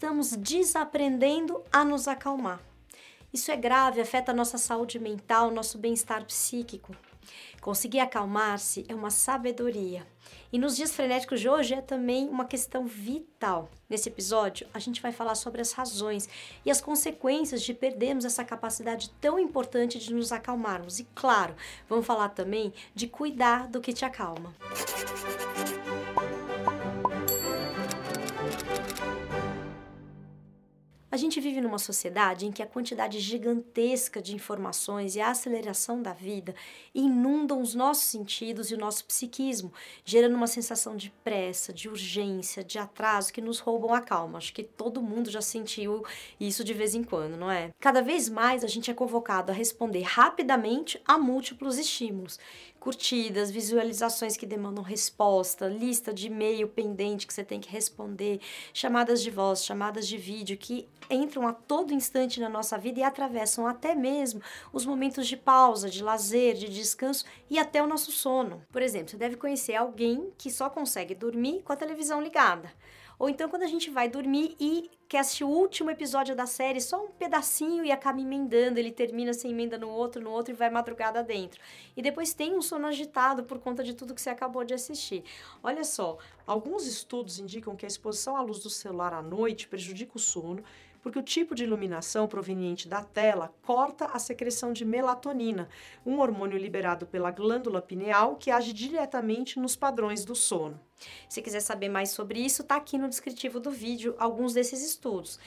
estamos desaprendendo a nos acalmar. Isso é grave, afeta a nossa saúde mental, nosso bem-estar psíquico. Conseguir acalmar-se é uma sabedoria. E nos dias frenéticos de hoje é também uma questão vital. Nesse episódio, a gente vai falar sobre as razões e as consequências de perdermos essa capacidade tão importante de nos acalmarmos. E, claro, vamos falar também de cuidar do que te acalma. Música A gente vive numa sociedade em que a quantidade gigantesca de informações e a aceleração da vida inundam os nossos sentidos e o nosso psiquismo, gerando uma sensação de pressa, de urgência, de atraso que nos roubam a calma. Acho que todo mundo já sentiu isso de vez em quando, não é? Cada vez mais a gente é convocado a responder rapidamente a múltiplos estímulos curtidas, visualizações que demandam resposta, lista de e-mail pendente que você tem que responder, chamadas de voz, chamadas de vídeo que entram a todo instante na nossa vida e atravessam até mesmo os momentos de pausa, de lazer, de descanso e até o nosso sono. Por exemplo, você deve conhecer alguém que só consegue dormir com a televisão ligada. Ou então quando a gente vai dormir e quer assistir o último episódio da série, só um pedacinho e acaba emendando, ele termina sem emenda no outro, no outro e vai madrugada dentro. E depois tem um sono agitado por conta de tudo que você acabou de assistir. Olha só, alguns estudos indicam que a exposição à luz do celular à noite prejudica o sono porque o tipo de iluminação proveniente da tela corta a secreção de melatonina, um hormônio liberado pela glândula pineal que age diretamente nos padrões do sono. Se quiser saber mais sobre isso, está aqui no descritivo do vídeo alguns desses estudos.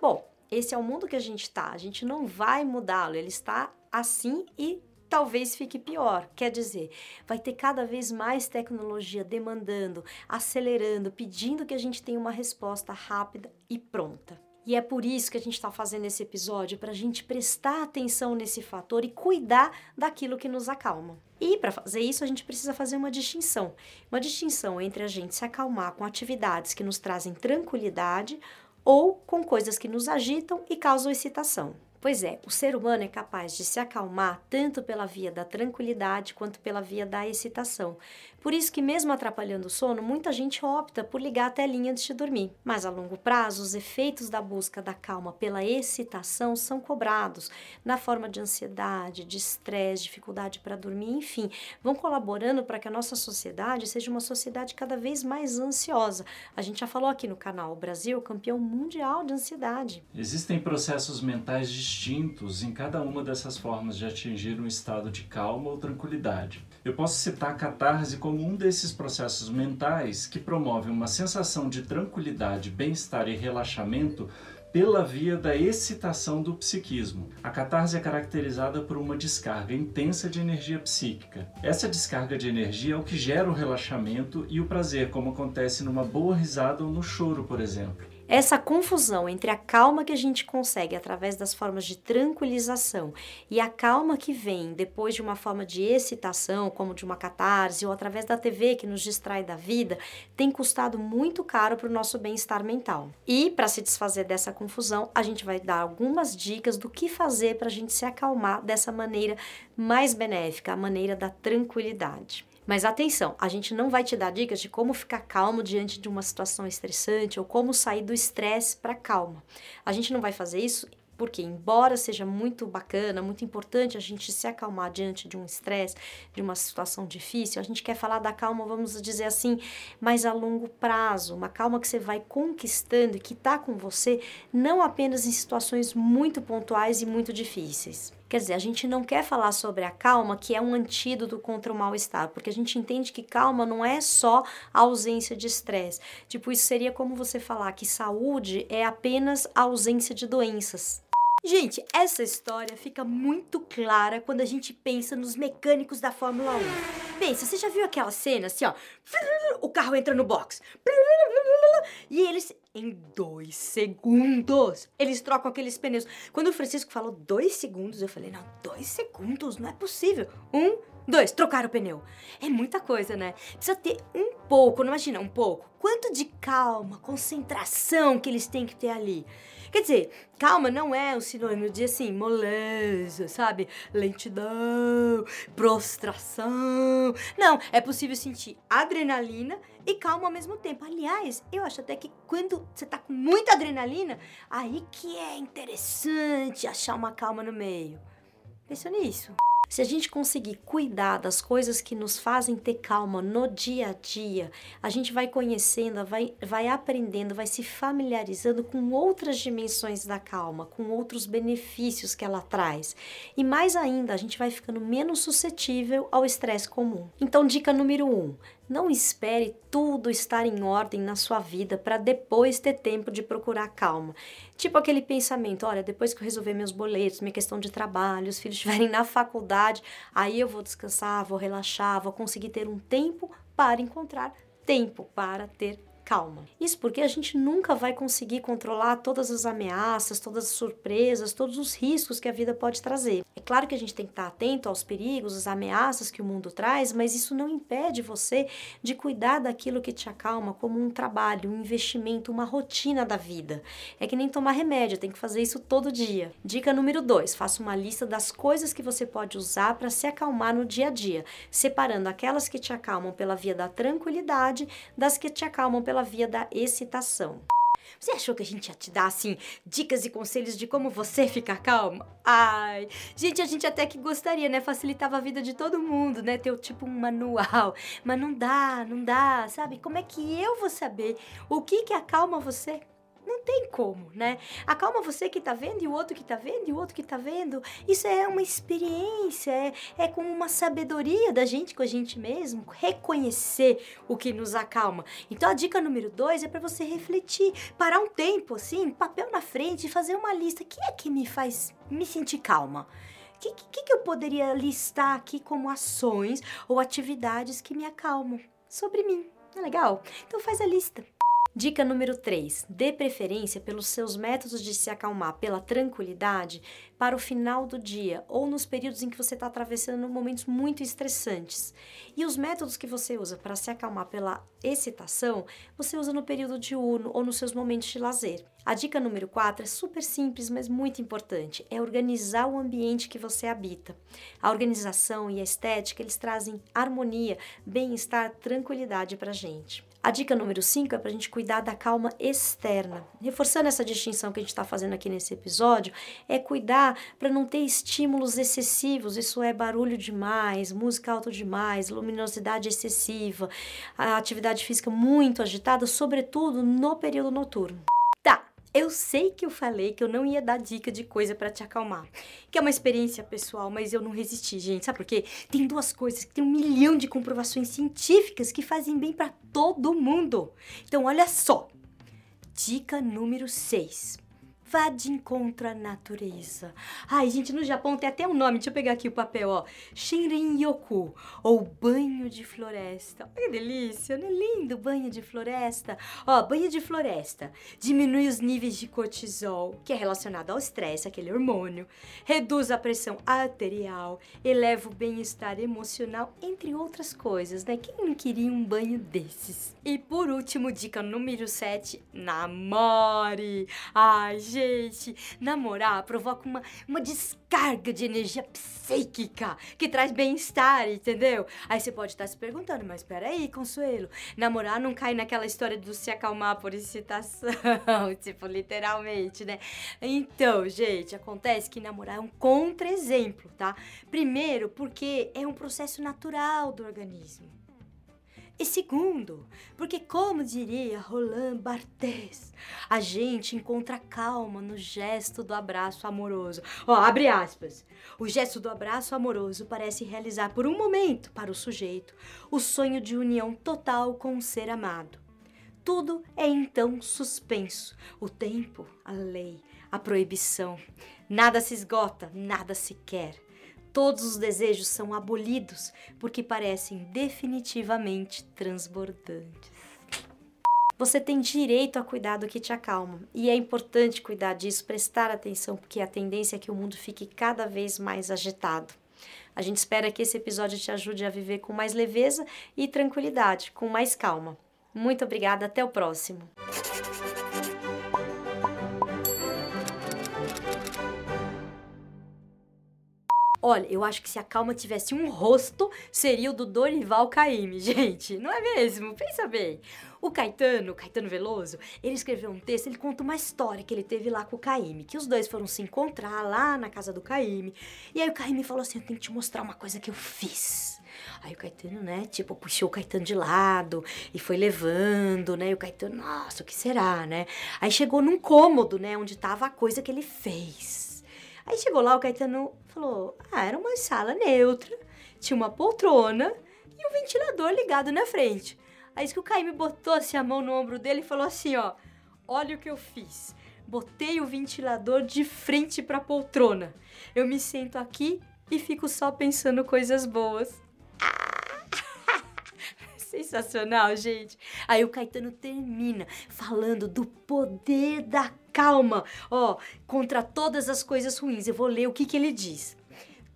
Bom, esse é o mundo que a gente está, a gente não vai mudá-lo, ele está assim e talvez fique pior. Quer dizer, vai ter cada vez mais tecnologia demandando, acelerando, pedindo que a gente tenha uma resposta rápida e pronta. E é por isso que a gente está fazendo esse episódio, para a gente prestar atenção nesse fator e cuidar daquilo que nos acalma. E para fazer isso, a gente precisa fazer uma distinção. Uma distinção entre a gente se acalmar com atividades que nos trazem tranquilidade ou com coisas que nos agitam e causam excitação. Pois é, o ser humano é capaz de se acalmar tanto pela via da tranquilidade quanto pela via da excitação. Por isso que mesmo atrapalhando o sono, muita gente opta por ligar a telinha antes de dormir. Mas a longo prazo, os efeitos da busca da calma pela excitação são cobrados na forma de ansiedade, de estresse, dificuldade para dormir, enfim, vão colaborando para que a nossa sociedade seja uma sociedade cada vez mais ansiosa. A gente já falou aqui no canal, o Brasil é campeão mundial de ansiedade. Existem processos mentais distintos em cada uma dessas formas de atingir um estado de calma ou tranquilidade. Eu posso citar a catarse como um desses processos mentais que promove uma sensação de tranquilidade, bem-estar e relaxamento pela via da excitação do psiquismo. A catarse é caracterizada por uma descarga intensa de energia psíquica. Essa descarga de energia é o que gera o relaxamento e o prazer, como acontece numa boa risada ou no choro, por exemplo. Essa confusão entre a calma que a gente consegue através das formas de tranquilização e a calma que vem depois de uma forma de excitação, como de uma catarse ou através da TV que nos distrai da vida, tem custado muito caro para o nosso bem-estar mental. E para se desfazer dessa confusão, a gente vai dar algumas dicas do que fazer para a gente se acalmar dessa maneira mais benéfica, a maneira da tranquilidade. Mas atenção, a gente não vai te dar dicas de como ficar calmo diante de uma situação estressante ou como sair do estresse para calma. A gente não vai fazer isso porque, embora seja muito bacana, muito importante a gente se acalmar diante de um estresse, de uma situação difícil, a gente quer falar da calma, vamos dizer assim, mais a longo prazo, uma calma que você vai conquistando e que está com você, não apenas em situações muito pontuais e muito difíceis. Quer dizer, a gente não quer falar sobre a calma, que é um antídoto contra o mal-estar, porque a gente entende que calma não é só a ausência de estresse. Tipo, isso seria como você falar que saúde é apenas a ausência de doenças. Gente, essa história fica muito clara quando a gente pensa nos mecânicos da Fórmula 1. Pensa, você já viu aquela cena assim, ó? O carro entra no box. E eles, em dois segundos, eles trocam aqueles pneus. Quando o Francisco falou dois segundos, eu falei, não, dois segundos, não é possível. Um, Dois, trocar o pneu. É muita coisa, né? Precisa ter um pouco, não imagina, um pouco. Quanto de calma, concentração que eles têm que ter ali. Quer dizer, calma não é um sinônimo de assim, moleza, sabe? Lentidão, prostração. Não, é possível sentir adrenalina e calma ao mesmo tempo. Aliás, eu acho até que quando você tá com muita adrenalina, aí que é interessante achar uma calma no meio. Pensa nisso. Se a gente conseguir cuidar das coisas que nos fazem ter calma no dia a dia, a gente vai conhecendo, vai, vai aprendendo, vai se familiarizando com outras dimensões da calma, com outros benefícios que ela traz. E mais ainda, a gente vai ficando menos suscetível ao estresse comum. Então, dica número um: não espere tudo estar em ordem na sua vida para depois ter tempo de procurar calma. Tipo aquele pensamento: olha, depois que eu resolver meus boletos, minha questão de trabalho, os filhos estiverem na faculdade, aí eu vou descansar, vou relaxar, vou conseguir ter um tempo para encontrar tempo para ter calma. Isso porque a gente nunca vai conseguir controlar todas as ameaças, todas as surpresas, todos os riscos que a vida pode trazer. É claro que a gente tem que estar atento aos perigos, às ameaças que o mundo traz, mas isso não impede você de cuidar daquilo que te acalma como um trabalho, um investimento, uma rotina da vida. É que nem tomar remédio, tem que fazer isso todo dia. Dica número 2: faça uma lista das coisas que você pode usar para se acalmar no dia a dia, separando aquelas que te acalmam pela via da tranquilidade das que te acalmam pela via da excitação. Você achou que a gente ia te dar, assim, dicas e conselhos de como você ficar calma? Ai, gente, a gente até que gostaria, né? Facilitava a vida de todo mundo, né? Ter tipo um manual. Mas não dá, não dá, sabe? Como é que eu vou saber o que que acalma você? Não tem como, né? Acalma você que tá vendo e o outro que tá vendo e o outro que tá vendo. Isso é uma experiência, é, é como uma sabedoria da gente com a gente mesmo, reconhecer o que nos acalma. Então a dica número dois é para você refletir, parar um tempo assim, papel na frente e fazer uma lista. O que é que me faz me sentir calma? O que, que, que eu poderia listar aqui como ações ou atividades que me acalmam sobre mim? Não é legal? Então faz a lista. Dica número 3: dê preferência pelos seus métodos de se acalmar pela tranquilidade para o final do dia ou nos períodos em que você está atravessando momentos muito estressantes. E os métodos que você usa para se acalmar pela excitação, você usa no período diurno ou nos seus momentos de lazer. A dica número 4 é super simples, mas muito importante: é organizar o ambiente que você habita. A organização e a estética eles trazem harmonia, bem-estar, tranquilidade para gente. A dica número 5 é para a gente cuidar da calma externa. Reforçando essa distinção que a gente está fazendo aqui nesse episódio, é cuidar para não ter estímulos excessivos, isso é barulho demais, música alta demais, luminosidade excessiva, atividade física muito agitada, sobretudo no período noturno. Eu sei que eu falei que eu não ia dar dica de coisa para te acalmar, que é uma experiência pessoal, mas eu não resisti, gente. Sabe por quê? Tem duas coisas que tem um milhão de comprovações científicas que fazem bem para todo mundo. Então, olha só. Dica número 6 vá de encontro à natureza. Ai, gente, no Japão tem até um nome, deixa eu pegar aqui o papel, ó. Shinrin-yoku, ou banho de floresta. Olha que delícia, não é lindo banho de floresta? Ó, banho de floresta diminui os níveis de cortisol, que é relacionado ao estresse, aquele hormônio, reduz a pressão arterial, eleva o bem-estar emocional, entre outras coisas, né? Quem não queria um banho desses? E por último, dica número 7, namore. Ai, gente, gente, namorar provoca uma, uma descarga de energia psíquica que traz bem-estar, entendeu? Aí você pode estar se perguntando, mas peraí, Consuelo, namorar não cai naquela história do se acalmar por excitação, tipo, literalmente, né? Então, gente, acontece que namorar é um contra-exemplo, tá? Primeiro, porque é um processo natural do organismo. E segundo, porque, como diria Roland Barthes, a gente encontra calma no gesto do abraço amoroso. Ó, abre aspas. O gesto do abraço amoroso parece realizar por um momento, para o sujeito, o sonho de união total com o ser amado. Tudo é então suspenso: o tempo, a lei, a proibição. Nada se esgota, nada se quer. Todos os desejos são abolidos porque parecem definitivamente transbordantes. Você tem direito a cuidar do que te acalma e é importante cuidar disso, prestar atenção, porque a tendência é que o mundo fique cada vez mais agitado. A gente espera que esse episódio te ajude a viver com mais leveza e tranquilidade, com mais calma. Muito obrigada, até o próximo. Olha, eu acho que se a calma tivesse um rosto, seria o do Dorival Caymmi, gente. Não é mesmo? Pensa bem. O Caetano, Caetano Veloso, ele escreveu um texto, ele conta uma história que ele teve lá com o Caymmi, que os dois foram se encontrar lá na casa do Caymmi. E aí o Caymmi falou assim: "Eu tenho que te mostrar uma coisa que eu fiz". Aí o Caetano, né, tipo, puxou o Caetano de lado e foi levando, né? E o Caetano, nossa, o que será, né? Aí chegou num cômodo, né, onde tava a coisa que ele fez. Aí chegou lá, o Caetano falou: Ah, era uma sala neutra, tinha uma poltrona e um ventilador ligado na frente. Aí que o Caíme botou assim a mão no ombro dele e falou assim: Ó, olha o que eu fiz. Botei o ventilador de frente pra poltrona. Eu me sento aqui e fico só pensando coisas boas. Sensacional, gente. Aí o Caetano termina falando do poder da calma, ó, contra todas as coisas ruins. Eu vou ler o que, que ele diz.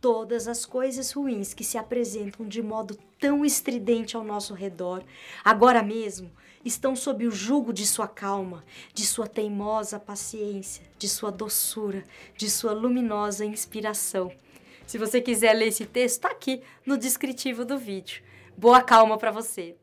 Todas as coisas ruins que se apresentam de modo tão estridente ao nosso redor, agora mesmo, estão sob o jugo de sua calma, de sua teimosa paciência, de sua doçura, de sua luminosa inspiração. Se você quiser ler esse texto, está aqui no descritivo do vídeo. Boa calma para você.